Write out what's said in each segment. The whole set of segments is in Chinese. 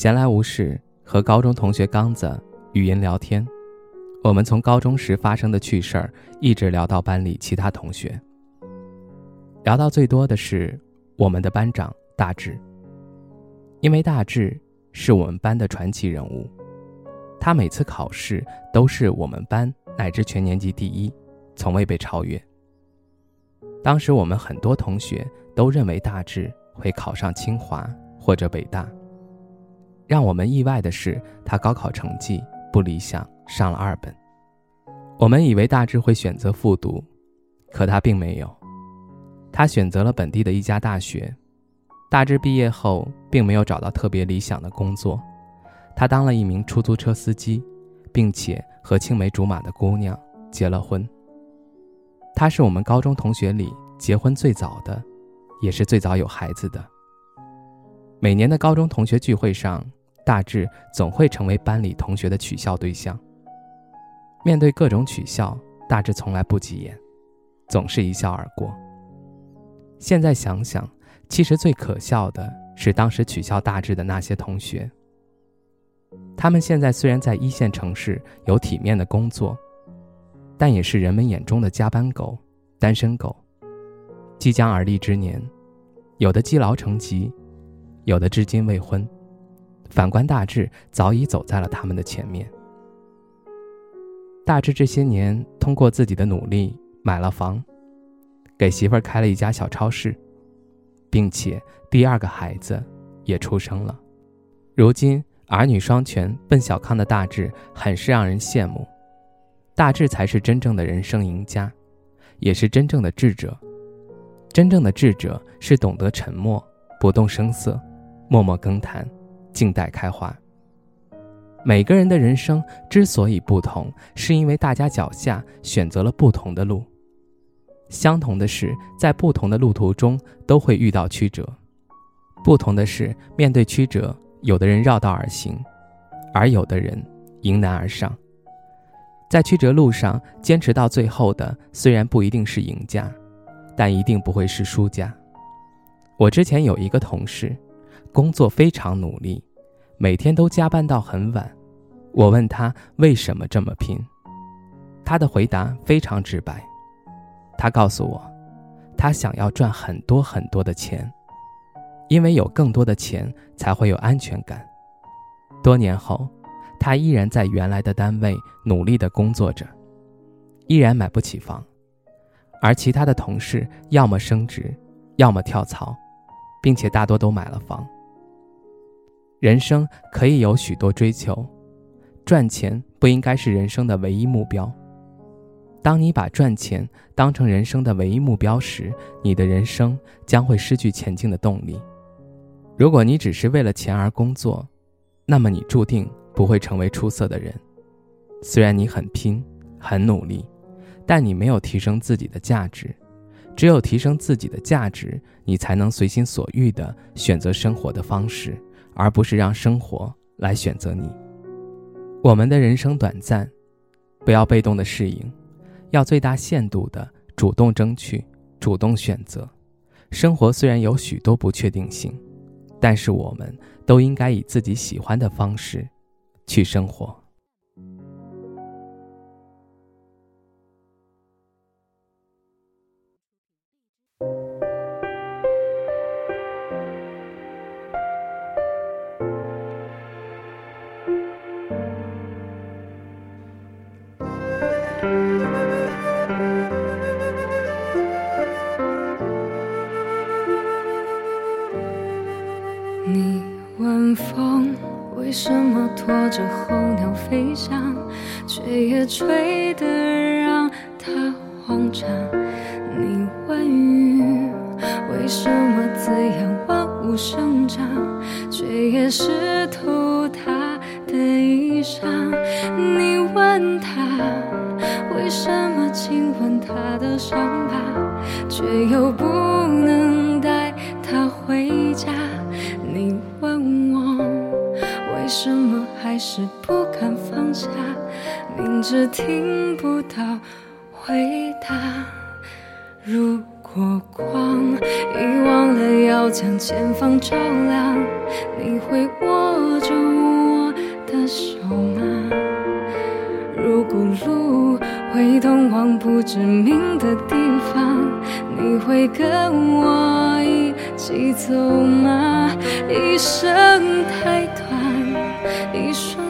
闲来无事，和高中同学刚子语音聊天。我们从高中时发生的趣事儿，一直聊到班里其他同学。聊到最多的是我们的班长大志，因为大志是我们班的传奇人物，他每次考试都是我们班乃至全年级第一，从未被超越。当时我们很多同学都认为大志会考上清华或者北大。让我们意外的是，他高考成绩不理想，上了二本。我们以为大志会选择复读，可他并没有。他选择了本地的一家大学。大志毕业后，并没有找到特别理想的工作，他当了一名出租车司机，并且和青梅竹马的姑娘结了婚。他是我们高中同学里结婚最早的，也是最早有孩子的。每年的高中同学聚会上。大致总会成为班里同学的取笑对象。面对各种取笑，大致从来不急眼，总是一笑而过。现在想想，其实最可笑的是当时取笑大致的那些同学。他们现在虽然在一线城市有体面的工作，但也是人们眼中的加班狗、单身狗。即将而立之年，有的积劳成疾，有的至今未婚。反观大志，早已走在了他们的前面。大志这些年通过自己的努力买了房，给媳妇儿开了一家小超市，并且第二个孩子也出生了。如今儿女双全、奔小康的大志，很是让人羡慕。大志才是真正的人生赢家，也是真正的智者。真正的智者是懂得沉默，不动声色，默默耕耘。静待开花。每个人的人生之所以不同，是因为大家脚下选择了不同的路。相同的是，在不同的路途中都会遇到曲折；不同的是，面对曲折，有的人绕道而行，而有的人迎难而上。在曲折路上坚持到最后的，虽然不一定是赢家，但一定不会是输家。我之前有一个同事。工作非常努力，每天都加班到很晚。我问他为什么这么拼，他的回答非常直白。他告诉我，他想要赚很多很多的钱，因为有更多的钱才会有安全感。多年后，他依然在原来的单位努力的工作着，依然买不起房，而其他的同事要么升职，要么跳槽，并且大多都买了房。人生可以有许多追求，赚钱不应该是人生的唯一目标。当你把赚钱当成人生的唯一目标时，你的人生将会失去前进的动力。如果你只是为了钱而工作，那么你注定不会成为出色的人。虽然你很拼、很努力，但你没有提升自己的价值。只有提升自己的价值，你才能随心所欲地选择生活的方式。而不是让生活来选择你。我们的人生短暂，不要被动的适应，要最大限度的主动争取、主动选择。生活虽然有许多不确定性，但是我们都应该以自己喜欢的方式去生活。为什么拖着候鸟飞翔，却也吹得让它慌张。你问雨为什么滋养万物生长，却也湿透它的衣裳？你问他为什么亲吻他的伤疤，却又不是不敢放下，明知听不到回答。如果光遗忘了要将前方照亮，你会握着我的手吗？如果路会通往不知名的地方，你会跟我一起走吗？一生太短，一瞬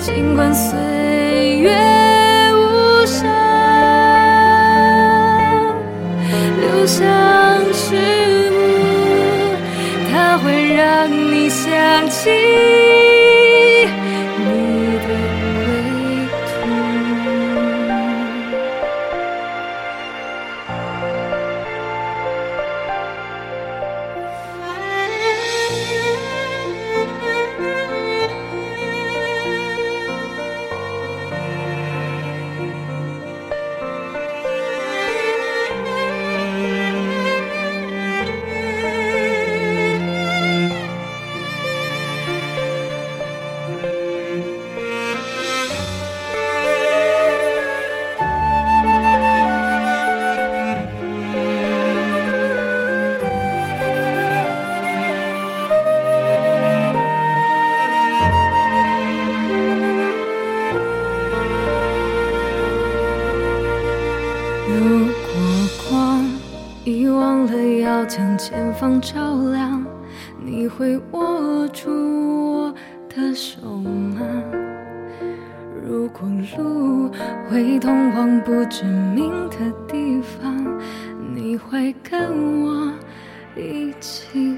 尽管岁月无声，留香序幕，它会让你想起遗忘了要将前方照亮，你会握住我的手吗？如果路会通往不知名的地方，你会跟我一起